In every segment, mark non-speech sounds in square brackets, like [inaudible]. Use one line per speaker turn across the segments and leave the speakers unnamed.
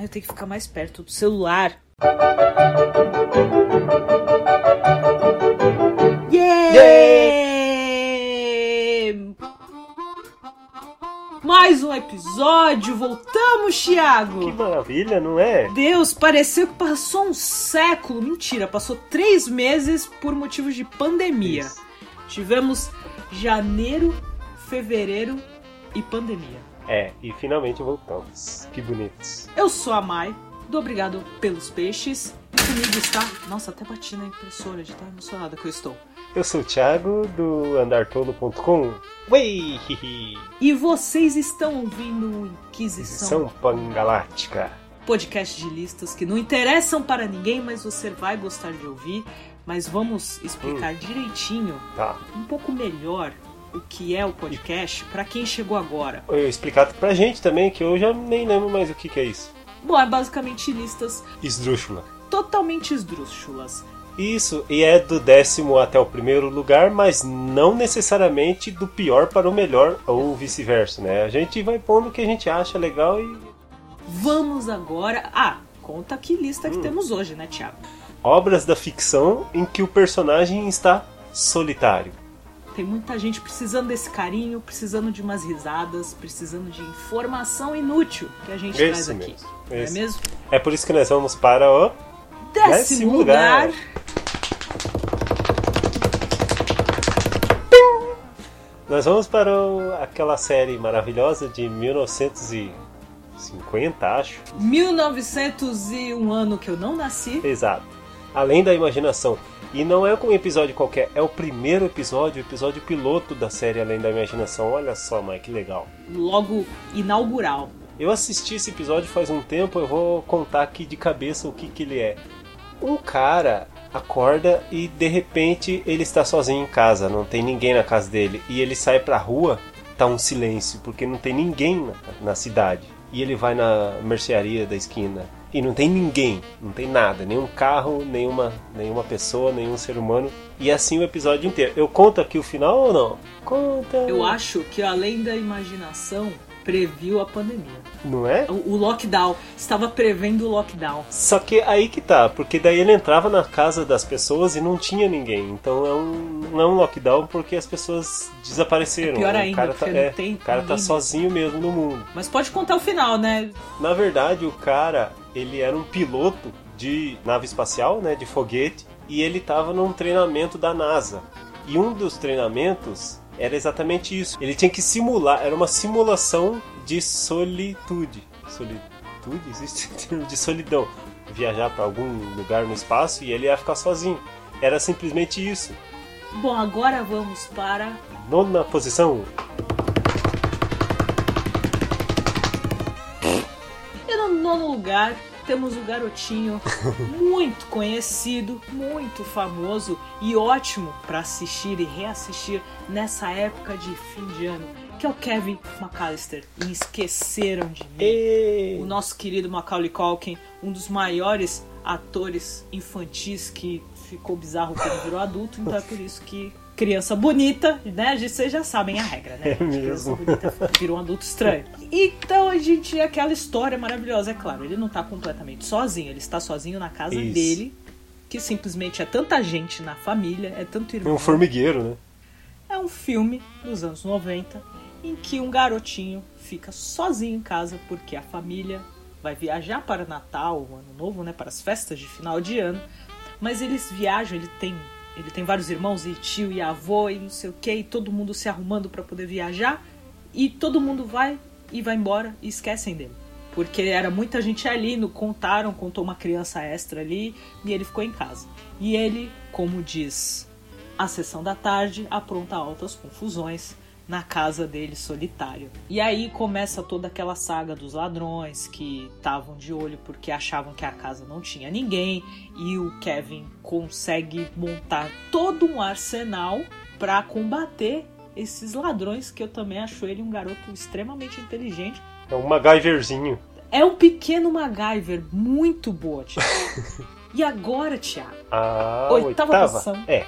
Ai, eu tenho que ficar mais perto do celular. Yeah! Mais um episódio, voltamos, Thiago!
Que maravilha, não é?
Deus, pareceu que passou um século. Mentira, passou três meses por motivos de pandemia.
Isso.
Tivemos janeiro, fevereiro e pandemia.
É, e finalmente voltamos. Que bonitos.
Eu sou a Mai, do Obrigado pelos Peixes. E comigo está. Nossa, até bati na impressora de tão emocionada que eu estou.
Eu sou o Thiago, do andartolo.com. Ui!
E vocês estão ouvindo o Inquisição,
São Pangaláctica.
podcast de listas que não interessam para ninguém, mas você vai gostar de ouvir. Mas vamos explicar direitinho,
Tá.
um pouco melhor, o que é o podcast para quem chegou agora.
Eu explicado pra gente também, que eu já nem lembro mais o que, que é isso.
Bom, é basicamente listas
Esdrúxula.
totalmente esdrúxulas.
Isso, e é do décimo até o primeiro lugar, mas não necessariamente do pior para o melhor, ou vice-versa, né? A gente vai pondo o que a gente acha legal e
Vamos agora. Ah, conta que lista que
Hum.
temos hoje, né, Thiago?
obras da ficção em que o personagem está solitário.
Tem muita gente precisando desse carinho, precisando de umas risadas, precisando de informação inútil que a gente traz
Esse
aqui.
mesmo,
é
esse.
mesmo?
É por isso que nós vamos para o
Décimo,
Décimo
lugar.
lugar. Nós vamos para o- aquela série maravilhosa de 1950, acho.
1901 ano que eu não nasci.
Exato. Além da imaginação. E não é um episódio qualquer, é o primeiro episódio, o episódio piloto da série Além da Imaginação. Olha só, Mike, que legal.
Logo inaugural.
Eu assisti esse episódio faz um tempo, eu vou contar aqui de cabeça o que, que ele é. Um cara acorda e de repente ele está sozinho em casa, não tem ninguém na casa dele. E ele sai pra rua, tá um silêncio, porque não tem ninguém na, na cidade. E ele vai na mercearia da esquina e não tem ninguém, não tem nada, nenhum carro, nenhuma, nenhuma pessoa, nenhum ser humano. E assim o episódio inteiro. Eu conto aqui o final ou não? Conta!
Eu acho que além da imaginação, previu a pandemia.
Não é?
O, o lockdown. Estava prevendo o lockdown.
Só que aí que tá, porque daí ele entrava na casa das pessoas e não tinha ninguém. Então é um, não é um lockdown porque as pessoas desapareceram.
É pior
o
ainda,
cara tá,
porque não
é,
tem
o cara tá sozinho mesmo no mundo.
Mas pode contar o final, né?
Na verdade, o cara, ele era um piloto de nave espacial, né, de foguete, e ele tava num treinamento da NASA. E um dos treinamentos era exatamente isso. Ele tinha que simular, era uma simulação de solitude. Solitude? Existe termo de solidão. Viajar para algum lugar no espaço e ele ia ficar sozinho. Era simplesmente isso.
Bom, agora vamos para
Nona posição.
Nono lugar temos o garotinho [laughs] muito conhecido, muito famoso e ótimo para assistir e reassistir nessa época de fim de ano, que é o Kevin McAllister. E esqueceram de mim.
E...
O nosso querido Macaulay Culkin, um dos maiores atores infantis que ficou bizarro quando virou adulto, então é por isso que criança bonita, né? Vocês já sabem a regra, né?
É
Criança
mesmo.
bonita virou um adulto estranho. Então a gente tinha aquela história maravilhosa, é claro. Ele não tá completamente sozinho, ele está sozinho na casa
Isso.
dele, que simplesmente é tanta gente na família, é tanto
É
irmão.
um formigueiro, né?
É um filme dos anos 90 em que um garotinho fica sozinho em casa porque a família vai viajar para Natal, Ano Novo, né, para as festas de final de ano. Mas eles viajam, ele tem, ele tem vários irmãos e tio e avô e não sei o que, e todo mundo se arrumando para poder viajar e todo mundo vai e vai embora e esquecem dele. Porque era muita gente ali, no contaram, contou uma criança extra ali e ele ficou em casa. E ele, como diz a sessão da tarde apronta altas confusões na casa dele solitário. E aí começa toda aquela saga dos ladrões que estavam de olho porque achavam que a casa não tinha ninguém e o Kevin consegue montar todo um arsenal para combater esses ladrões que eu também acho ele um garoto extremamente inteligente.
É um MacGyverzinho.
É um pequeno MacGyver muito boa, Thiago. [laughs] e agora, Thiago,
A
Oitava
oitava,
posição.
É.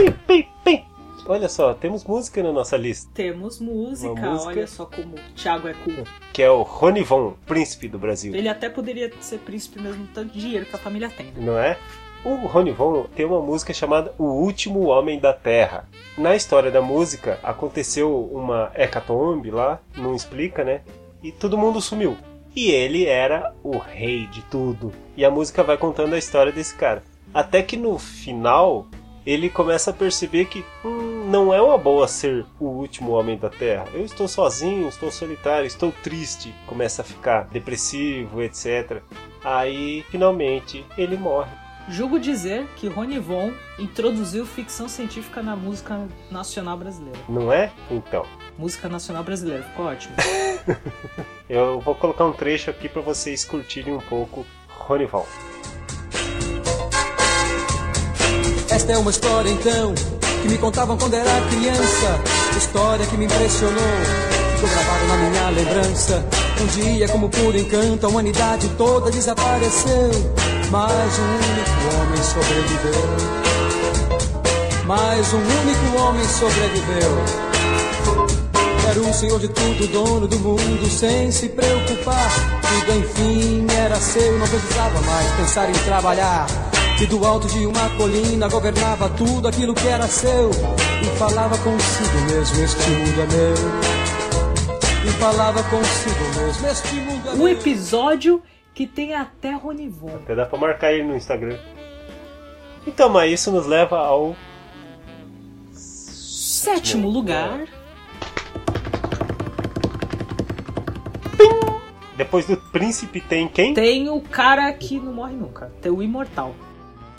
Pim, pim, pim. Olha só, temos música na nossa lista.
Temos música,
Uma música.
olha só como o Thiago é cool.
Que é o Ronivon, príncipe do Brasil.
Ele até poderia ser príncipe mesmo, tanto dinheiro que a família tem. né?
Não é? O Ronivon tem uma música chamada O Último Homem da Terra. Na história da música, aconteceu uma hecatombe lá, não explica, né? E todo mundo sumiu. E ele era o rei de tudo. E a música vai contando a história desse cara. Até que no final, ele começa a perceber que hum, não é uma boa ser o último homem da Terra. Eu estou sozinho, estou solitário, estou triste. Começa a ficar depressivo, etc. Aí, finalmente, ele morre.
Julgo dizer que Rony Von introduziu ficção científica na música nacional brasileira.
Não é? Então.
Música nacional brasileira, ficou ótimo. [laughs]
Eu vou colocar um trecho aqui para vocês curtirem um pouco Ronivon.
Esta é uma história então que me contavam quando era criança. História que me impressionou, ficou gravada na minha lembrança. Um dia, como por encanto, a humanidade toda desapareceu. Mas um único homem sobreviveu. Mas um único homem sobreviveu. Era o senhor de tudo, dono do mundo, sem se preocupar. Tudo enfim era seu, não precisava mais pensar em trabalhar. E do alto de uma colina governava tudo aquilo que era seu. E falava consigo mesmo: Este mundo é meu. E falava consigo mesmo: Este mundo é
Um
meu.
episódio que tem até Rony Von.
Até dá pra marcar ele no Instagram. Então, mas isso nos leva ao.
Sétimo lugar,
Depois do príncipe tem quem?
tem o cara que não morre nunca. Tem o Imortal.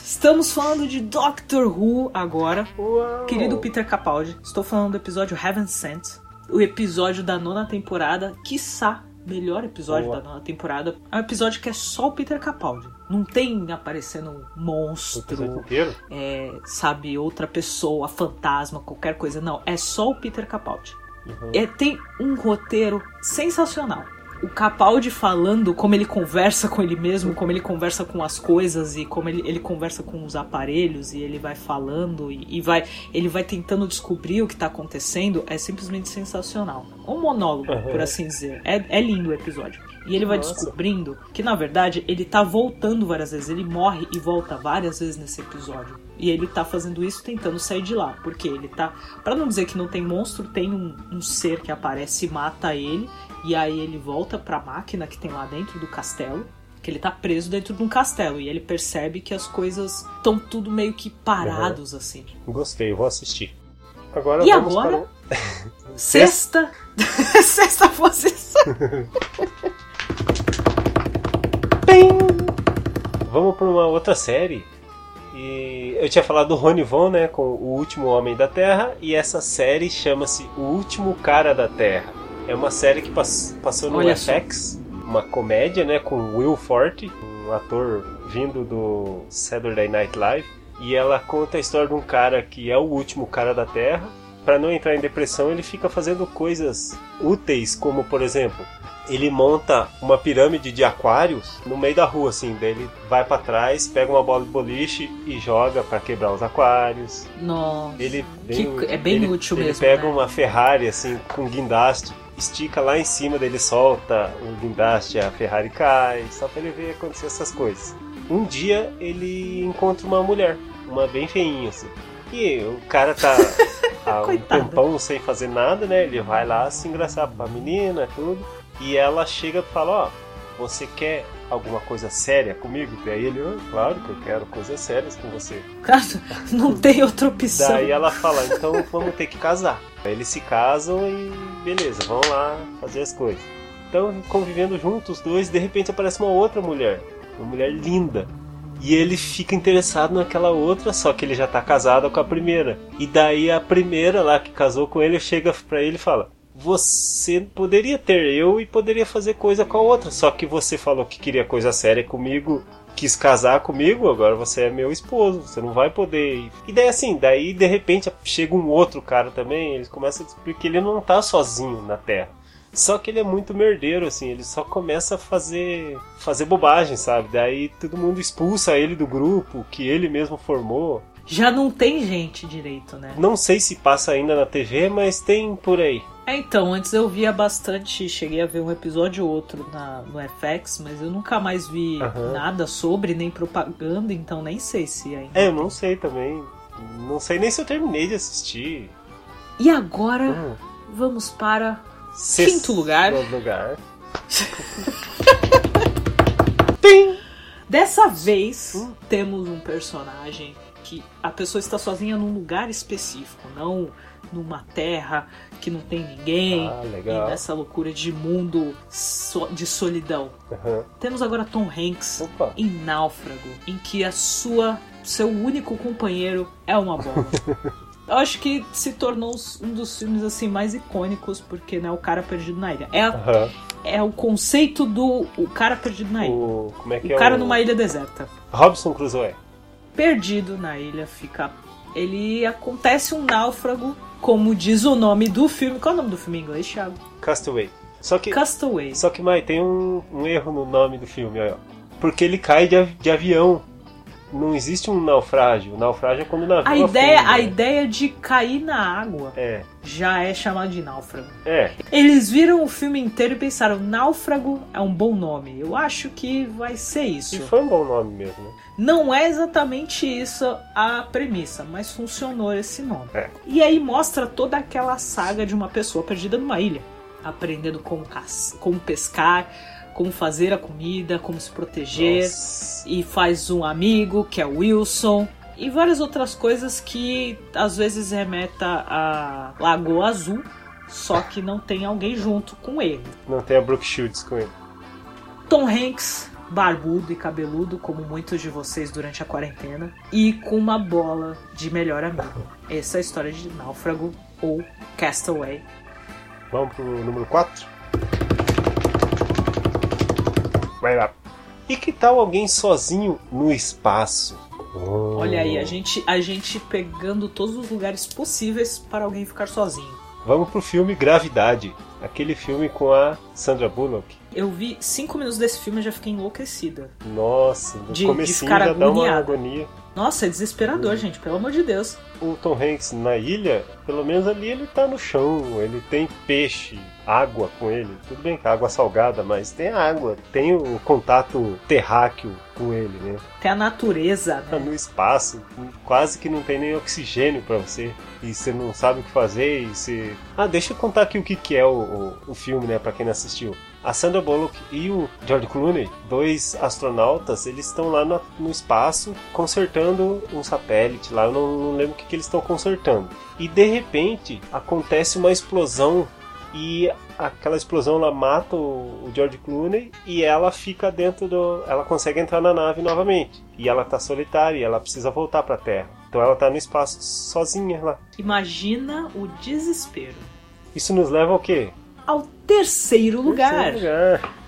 Estamos falando de Doctor Who agora.
Uau.
Querido Peter Capaldi, estou falando do episódio Heaven Sent, o episódio da nona temporada, quiçá melhor episódio
Boa.
da nona temporada. É um episódio que é só o Peter Capaldi. Não tem aparecendo um monstro, é, sabe, outra pessoa, fantasma, qualquer coisa. Não, é só o Peter Capaldi.
Uhum.
É, tem um roteiro sensacional. O Capaldi falando como ele conversa com ele mesmo, como ele conversa com as coisas e como ele, ele conversa com os aparelhos e ele vai falando e, e vai ele vai tentando descobrir o que tá acontecendo é simplesmente sensacional. Um monólogo,
Uhum.
por assim dizer. É, é lindo o episódio. E ele vai
Nossa.
descobrindo que na verdade ele tá voltando várias vezes. Ele morre e volta várias vezes nesse episódio. E ele tá fazendo isso tentando sair de lá. Porque ele tá. Pra não dizer que não tem monstro, tem um, um ser que aparece e mata ele. E aí ele volta pra máquina que tem lá dentro do castelo. Que ele tá preso dentro de um castelo. E ele percebe que as coisas estão tudo meio que parados assim.
Gostei, vou assistir. Agora
E
vamos
agora?
para [laughs]
Sexta. Sexta [laughs] posição. [laughs]
o... Vamos para uma outra série. E eu tinha falado do Rony Von, né, com O Último Homem da Terra, e essa série chama-se O Último Cara da Terra. É uma série que pass- passou no
Olha só.
FX, uma comédia, né, com Will Forte, um ator vindo do Saturday Night Live, e ela conta a história de um cara que é o último cara da Terra. Para não entrar em depressão, ele fica fazendo coisas úteis, como por exemplo, ele monta uma pirâmide de aquários no meio da rua, assim. Daí ele vai pra trás, pega uma bola de boliche e joga pra quebrar os aquários.
Nossa.
Ele
é bem
ele-
útil
ele
mesmo,
pega
né?
uma Ferrari assim com guindaste, estica lá em cima dele, solta o guindaste, a Ferrari cai, só pra ele ver acontecer essas coisas. Um dia ele encontra uma mulher, uma bem feinha assim. E o cara tá [laughs] há um tempão sem fazer nada, né? Ele vai lá se engraçar pra menina, tudo. E ela chega e fala, ó, você quer alguma coisa séria comigo? Daí ele, "Ah, claro que eu quero coisas sérias com você.
Cara, não tem outra opção.
Daí ela fala, então vamos ter que casar. Eles se casam e beleza, vão lá fazer as coisas. Então, convivendo juntos os dois, de repente aparece uma outra mulher. Uma mulher linda. E ele fica interessado naquela outra, só que ele já tá casado com a primeira. E daí a primeira lá que casou com ele chega pra ele e fala: Você poderia ter eu e poderia fazer coisa com a outra, só que você falou que queria coisa séria comigo quis casar comigo, agora você é meu esposo, você não vai poder. ir." E daí assim, daí de repente chega um outro cara também, eles começam a descobrir que ele não tá sozinho na Terra. Só que ele é muito merdeiro, assim, ele só começa a fazer fazer bobagem, sabe? Daí todo mundo expulsa ele do grupo que ele mesmo formou.
Já não tem gente direito, né?
Não sei se passa ainda na TV, mas tem por aí.
É, então, antes eu via bastante, cheguei a ver um episódio ou outro na, no FX, mas eu nunca mais vi
Aham.
nada sobre, nem propaganda, então nem sei se ainda.
É, eu não sei também. Não sei nem se eu terminei de assistir.
E agora
Hum.
vamos para
Sexto
quinto lugar.
lugar. [laughs]
Dessa vez
Hum.
temos um personagem que a pessoa está sozinha num lugar específico, não numa terra que não tem ninguém
Ah,
e
legal.
nessa loucura de mundo so- de solidão.
Aham.
Temos agora Tom Hanks
Opa.
em Náufrago, em que a sua seu único companheiro é uma bola. [laughs] Eu acho que se tornou um dos filmes assim mais icônicos porque né, o cara perdido na ilha. É, a-
Aham.
é o conceito do o cara perdido na ilha.
O, como é que
O
é
cara
o...
numa ilha deserta.
Robson Crusoe.
Perdido na ilha, fica. Ele acontece um náufrago, como diz o nome do filme. Qual é o nome do filme em inglês, Thiago?
Castaway. Só que,
Castaway.
só que Mai, tem um, um erro no nome do filme, ó. Porque ele cai de, de avião. Não existe um naufrágio. O naufrágio é quando o navio
A ideia,
afunda,
a
né?
ideia de cair na água
É,
já é chamado de náufrago.
é.
Eles viram o filme inteiro e pensaram: náufrago é um bom nome. Eu acho que vai ser
E
isso.
foi um bom nome mesmo, né?
Não é exatamente isso a premissa, mas funcionou esse nome.
É.
E aí mostra toda aquela saga de uma pessoa perdida numa ilha, aprendendo como, como pescar, como fazer a comida, como se proteger,
Nossa.
e faz um amigo que é o Wilson. E várias outras coisas que às vezes remeta a Lagoa Azul, só que não tem alguém junto com ele.
Não tem a Brooke Shields com ele.
Tom Hanks, barbudo e cabeludo, como muitos de vocês durante a quarentena, e com uma bola de melhor amigo. Essa é a história de Náufrago ou Castaway.
Vamos pro número 4? Vai lá. E que tal alguém sozinho no espaço? Oh.
Olha aí, a gente, a gente pegando todos os lugares possíveis para alguém ficar sozinho.
Vamos pro filme Gravidade. Aquele filme com a Sandra Bullock.
Eu vi cinco minutos desse filme e já fiquei enlouquecida.
Nossa, no
De- de
comecinho
ficar
já dá uma
agoniada.
agonia.
Nossa, é desesperador, gente, pelo amor de Deus.
O Tom Hanks na ilha, pelo menos ali ele tá no chão, ele tem peixe, água com ele. Tudo bem que água é salgada, mas tem água, tem o contato terráqueo com ele, né?
Tem a natureza,
Tá
né?
no espaço, quase que não tem nem oxigênio pra você. E você não sabe o que fazer e você... Ah, deixa eu contar aqui o que, que é o, o, o filme, né, pra quem não assistiu. A Sandra Bullock e o George Clooney, dois astronautas, eles estão lá no, no espaço consertando um satélite lá, eu não, não lembro o que, que eles estão consertando. E de repente acontece uma explosão e aquela explosão ela mata o, George Clooney e ela fica dentro do. Ela consegue entrar na nave novamente. E ela tá solitária e ela precisa voltar pra Terra. Então ela tá no espaço sozinha lá.
Imagina o desespero.
Isso nos leva ao quê?
Ao terceiro lugar.
Terceiro lugar.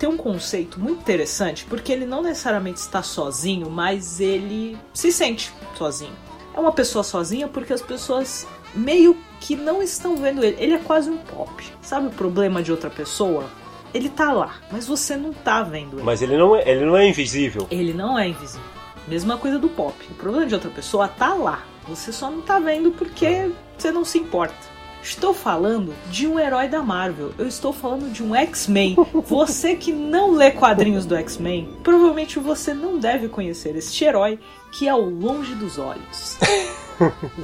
tem um conceito muito interessante porque ele não necessariamente está sozinho, mas ele se sente sozinho. É uma pessoa sozinha porque as pessoas meio que não estão vendo ele. Ele é quase um pop. Sabe o problema de outra pessoa? Ele tá lá, mas você não tá vendo ele.
Mas ele não é, ele não é invisível.
Ele não é invisível. Mesma coisa do pop. O problema de outra pessoa tá lá. Você só não tá vendo porque você não se importa. Estou falando de um herói da Marvel. Eu estou falando de um X-Men. [laughs] Você que não lê quadrinhos do X-Men, provavelmente você não deve conhecer este herói que é o Longe dos Olhos. [laughs]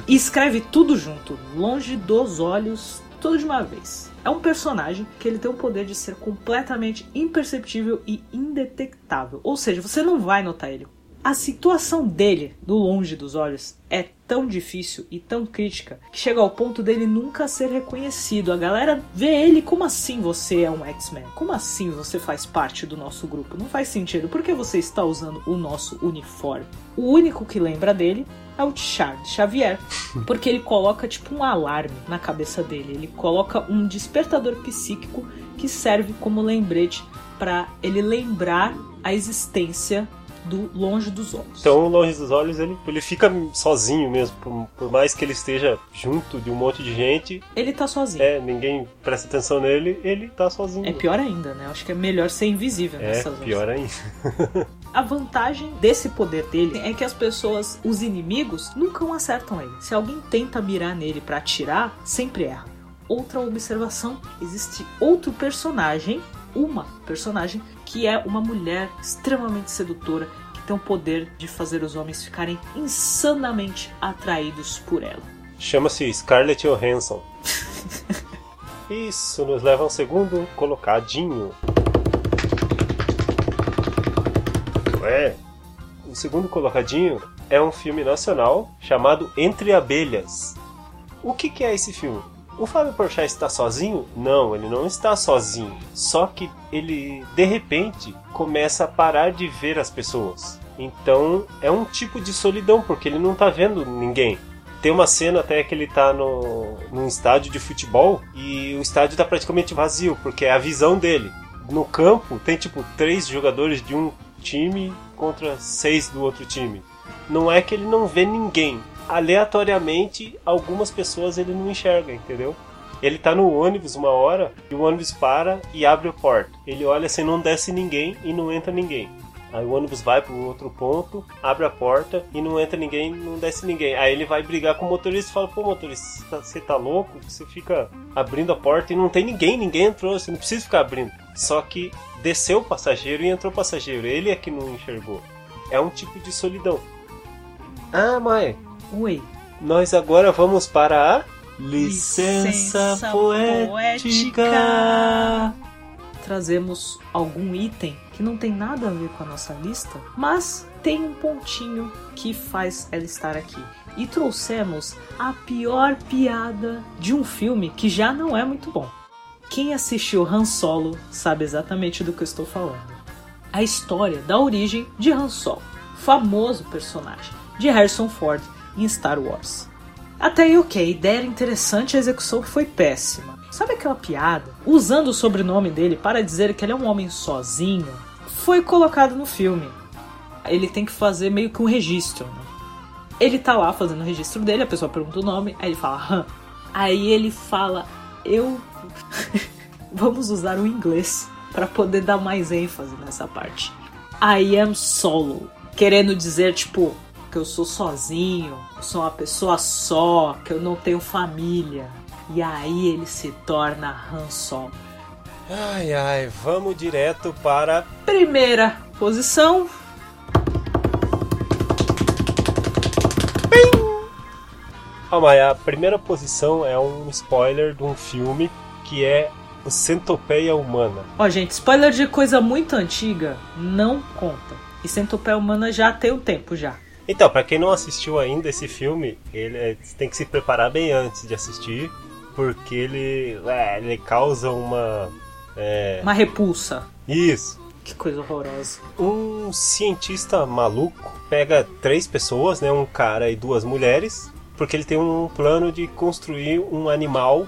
E escreve tudo junto, longe dos olhos, tudo de uma vez. É um personagem que ele tem o poder de ser completamente imperceptível e indetectável. Ou seja, você não vai notar ele. A situação dele, do longe dos olhos, é tão difícil e tão crítica que chega ao ponto dele nunca ser reconhecido. A galera vê ele como assim você é um X-Men? Como assim você faz parte do nosso grupo? Não faz sentido. Por que você está usando o nosso uniforme? O único que lembra dele é o Charles Xavier, [laughs] porque ele coloca tipo um alarme na cabeça dele. Ele coloca um despertador psíquico que serve como lembrete para ele lembrar a existência do longe dos olhos.
Então, longe dos olhos, ele, ele fica sozinho mesmo. Por, por mais que ele esteja junto de um monte de gente,
Ele tá sozinho.
é, ninguém presta atenção nele, ele tá sozinho.
É pior ainda, né? Acho que é melhor ser invisível
É,
nessas horas.
pior ainda. [laughs]
A vantagem desse poder dele é que as pessoas, os inimigos, nunca acertam ele. Se alguém tenta mirar nele pra atirar, sempre erra. Outra observação: existe outro personagem, uma personagem, que é uma mulher extremamente sedutora que tem o poder de fazer os homens ficarem insanamente atraídos por ela.
Chama-se Scarlett Johansson. [laughs] Isso nos leva a um segundo colocadinho. É. O segundo colocadinho é um filme nacional chamado Entre Abelhas. O que, que é esse filme? O Fábio Porchat está sozinho? Não, ele não está sozinho. Só que ele, de repente, começa a parar de ver as pessoas. Então é um tipo de solidão, porque ele não está vendo ninguém. Tem uma cena até que ele tá no, num estádio de futebol e o estádio tá praticamente vazio, porque é a visão dele. No campo tem tipo três jogadores de um time contra seis do outro time. Não é que ele não vê ninguém. Aleatoriamente, algumas pessoas ele não enxerga, entendeu? Ele tá no ônibus uma hora e o ônibus para e abre a porta. Ele olha assim, não desce ninguém e não entra ninguém. Aí o ônibus vai para outro ponto, abre a porta e não entra ninguém, não desce ninguém. Aí ele vai brigar com o motorista e fala: Pô, motorista, você tá, você tá louco? Você fica abrindo a porta e não tem ninguém, ninguém entrou, você não precisa ficar abrindo. Só que desceu o passageiro e entrou o passageiro, ele é que não enxergou. É um tipo de solidão. Ah, mãe,
Oi.
nós agora vamos para a
Licença poética. Trazemos algum item que não tem nada a ver com a nossa lista, mas tem um pontinho que faz ela estar aqui. E trouxemos a pior piada de um filme que já não é muito bom. Quem assistiu Han Solo sabe exatamente do que eu estou falando. A história da origem de Han Solo, famoso personagem de Harrison Ford em Star Wars. Até aí, ok, a ideia era interessante, a execução foi péssima. Sabe aquela piada? Usando o sobrenome dele para dizer que ele é um homem sozinho, foi colocado no filme. Ele tem que fazer meio que um registro. Né? Ele tá lá fazendo o registro dele, a pessoa pergunta o nome, aí ele fala Han. Aí ele fala, eu. [laughs] Vamos usar o inglês para poder dar mais ênfase nessa parte. I am solo. Querendo dizer, tipo, que eu sou sozinho, sou uma pessoa só, que eu não tenho família. E aí ele se torna Han Solo.
Ai ai, vamos direto para
Primeira posição.
Calma aí, a primeira posição é um spoiler de um filme que é o Centopeia Humana.
Ó, gente, spoiler de coisa muito antiga não conta. E Centopeia Humana já tem um tempo já.
Então, pra quem não assistiu ainda esse filme, ele é- tem que se preparar bem antes de assistir, porque ele, é, ele causa uma. é,
Uma repulsa.
Isso.
Que coisa horrorosa.
Um cientista maluco pega três pessoas, né, um cara e duas mulheres, porque ele tem um plano de construir um animal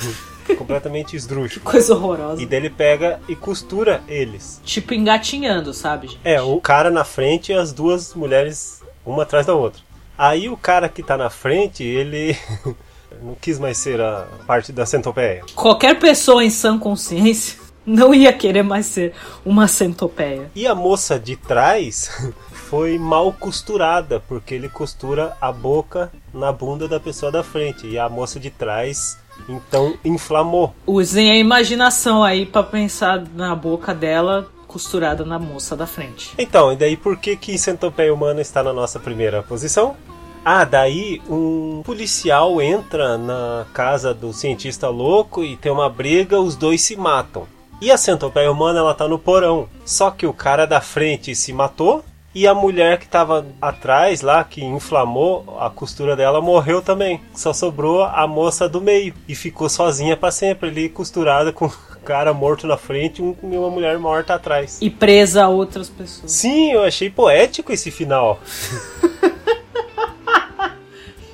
[laughs] completamente esdrúxulo.
Coisa horrorosa.
E daí ele pega e costura eles.
Tipo engatinhando, sabe, gente?
É, o cara na frente e as duas mulheres uma atrás da outra. Aí o cara que tá na frente, ele [laughs] não quis mais ser a parte da centopeia.
Qualquer pessoa em sã consciência [laughs] não ia querer mais ser uma centopeia.
E a moça de trás [laughs] foi mal costurada, porque ele costura a boca na bunda da pessoa da frente. E a moça de trás então inflamou.
Usem a imaginação aí pra pensar na boca dela costurada na moça da frente.
Então, e daí por que que centopeia humana está na nossa primeira posição? Ah, daí um policial entra na casa do cientista louco e tem uma briga, os dois se matam. E a centopeia humana ela tá no porão. Só que o cara da frente se matou e a mulher que tava atrás lá, que inflamou a costura dela, morreu também. Só sobrou a moça do meio e ficou sozinha para sempre ali, costurada com cara morto na frente um- e uma mulher morta atrás.
E presa a outras pessoas.
Sim, eu achei poético esse final. [laughs]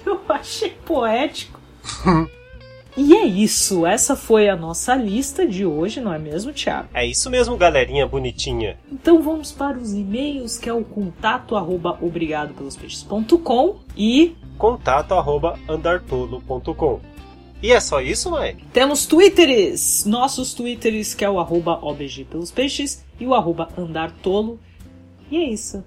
Eu achei poético. [laughs] E é isso, essa foi a nossa lista de hoje, não é mesmo, Thiago?
É isso mesmo, galerinha bonitinha.
Então vamos para os e-mails, que é o contato arroba obrigadopelospeixes.com e
contato arroba andartolo.com. E é só isso, mãe?
Temos twitters, nossos twitters, que é o arroba obg pelos peixes e o arroba andartolo. E é isso.